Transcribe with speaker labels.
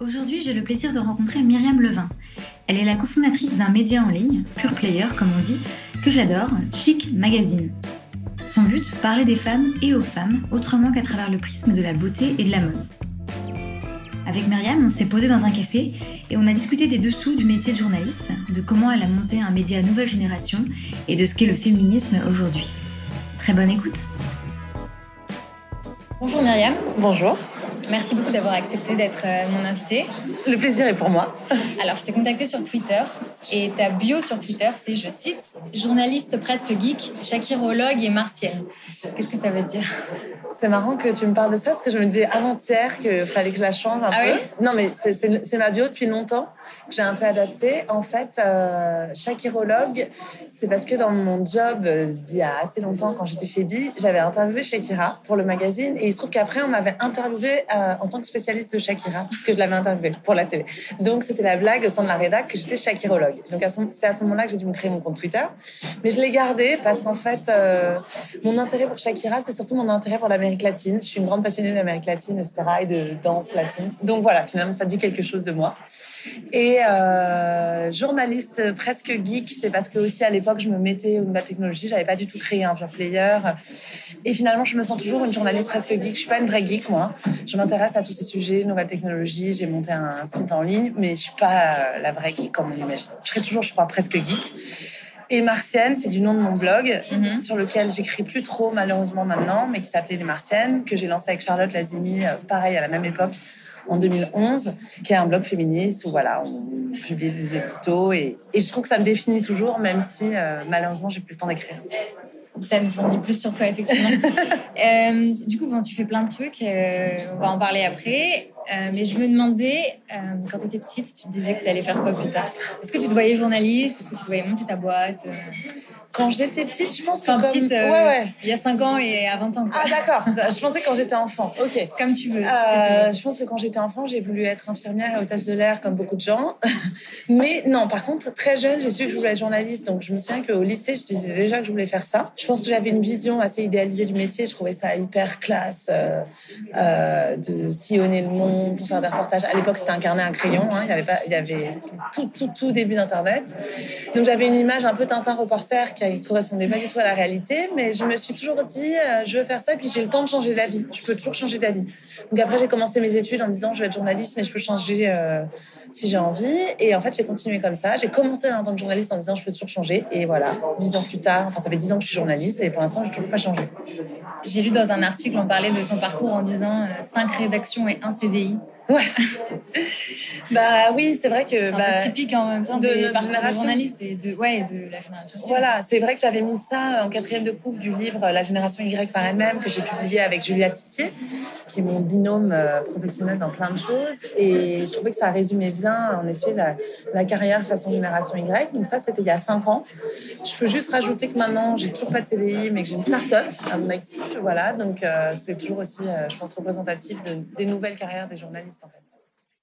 Speaker 1: Aujourd'hui, j'ai le plaisir de rencontrer Myriam Levin. Elle est la cofondatrice d'un média en ligne, Pure Player comme on dit, que j'adore, Chic Magazine. Son but, parler des femmes et aux femmes, autrement qu'à travers le prisme de la beauté et de la mode. Avec Myriam, on s'est posé dans un café et on a discuté des dessous du métier de journaliste, de comment elle a monté un média nouvelle génération et de ce qu'est le féminisme aujourd'hui. Très bonne écoute Bonjour Myriam.
Speaker 2: Bonjour.
Speaker 1: Merci beaucoup d'avoir accepté d'être euh, mon invité.
Speaker 2: Le plaisir est pour moi.
Speaker 1: Alors, je t'ai contacté sur Twitter et ta bio sur Twitter, c'est, je cite, journaliste presque geek, chakirologue et martienne. Qu'est-ce que ça veut dire?
Speaker 2: C'est marrant que tu me parles de ça parce que je me disais avant-hier qu'il fallait que je la change un
Speaker 1: ah
Speaker 2: peu.
Speaker 1: Oui?
Speaker 2: Non, mais c'est ma bio depuis longtemps. J'ai un peu adapté. En fait, euh, chakirologue, c'est parce que dans mon job euh, d'il y a assez longtemps, quand j'étais chez Bi, j'avais interviewé Shakira pour le magazine et il se trouve qu'après, on m'avait interviewé euh, en tant que spécialiste de Shakira, parce que je l'avais interviewé pour la télé. Donc, c'était la blague au sein de la rédac que j'étais Shakirologue. Donc, c'est à ce moment-là que j'ai dû me créer mon compte Twitter. Mais je l'ai gardé parce qu'en fait, euh, mon intérêt pour Shakira, c'est surtout mon intérêt pour l'Amérique latine. Je suis une grande passionnée de l'Amérique latine, etc., et de danse latine. Donc, voilà, finalement, ça dit quelque chose de moi. Et euh, journaliste presque geek, c'est parce que aussi à l'époque, je me mettais au de la technologie, j'avais pas du tout créé un pure player. Et finalement, je me sens toujours une journaliste presque geek. Je suis pas une vraie geek, moi. M'intéresse à tous ces sujets, nouvelles technologies. J'ai monté un site en ligne, mais je suis pas la vraie geek comme on imagine. Je serai toujours, je crois, presque geek. Et Martienne, c'est du nom de mon blog, mhm. sur lequel j'écris plus trop malheureusement maintenant, mais qui s'appelait Les Martiennes, que j'ai lancé avec Charlotte Lazimi, euh, pareil à la même époque, en 2011, qui est un blog féministe où voilà, on publie des éditos et, et je trouve que ça me définit toujours, même si euh, malheureusement j'ai plus le temps d'écrire.
Speaker 1: Ça nous en dit plus sur toi, effectivement. euh, du coup, bon, tu fais plein de trucs, euh, on va en parler après. Euh, mais je me demandais, euh, quand tu étais petite, tu te disais que tu allais faire quoi plus tard? Est-ce que tu te voyais journaliste? Est-ce que tu te voyais monter ta boîte euh?
Speaker 2: Quand j'étais petite, je pense que.
Speaker 1: Enfin, petite, ouais, ouais. il y a 5 ans et à 20 ans.
Speaker 2: Quoi. Ah, d'accord. je pensais quand j'étais enfant. Ok.
Speaker 1: Comme tu veux.
Speaker 2: Euh, je pense que quand j'étais enfant, j'ai voulu être infirmière et hôtesse de l'air, comme beaucoup de gens. Mais non, par contre, très jeune, j'ai su que je voulais être journaliste. Donc, je me souviens qu'au lycée, je disais déjà que je voulais faire ça. Je pense que j'avais une vision assez idéalisée du métier. Je trouvais ça hyper classe de sillonner le monde pour faire des reportages. À l'époque, c'était un carnet, un crayon. Hein. Il y avait pas, il y avait tout, tout, tout début d'Internet. Donc, j'avais une image un peu Tintin reporter qui correspondait pas du tout à la réalité, mais je me suis toujours dit, euh, je veux faire ça, et puis j'ai le temps de changer d'avis. Je peux toujours changer d'avis. Donc après, j'ai commencé mes études en me disant, je vais être journaliste, mais je peux changer euh, si j'ai envie. Et en fait, j'ai continué comme ça. J'ai commencé en tant que journaliste en me disant, je peux toujours changer. Et voilà, dix ans plus tard, enfin, ça fait dix ans que je suis journaliste, et pour l'instant, j'ai toujours pas changé.
Speaker 1: J'ai lu dans un article, on parlait de son parcours en disant, euh, cinq rédactions et un CDI pays
Speaker 2: Ouais. bah oui, c'est vrai que.
Speaker 1: C'est
Speaker 2: bah,
Speaker 1: typique en même temps de notre génération. journalistes et de, ouais, de la génération.
Speaker 2: Voilà, c'est vrai que j'avais mis ça en quatrième de couve du livre La génération Y par elle-même que j'ai publié avec Julia Tissier, qui est mon binôme euh, professionnel dans plein de choses. Et je trouvais que ça résumait bien, en effet, la, la carrière façon génération Y. Donc ça, c'était il y a cinq ans. Je peux juste rajouter que maintenant, j'ai toujours pas de CDI, mais que j'ai une start-up à mon actif. Voilà, donc euh, c'est toujours aussi, euh, je pense, représentatif de, des nouvelles carrières des journalistes.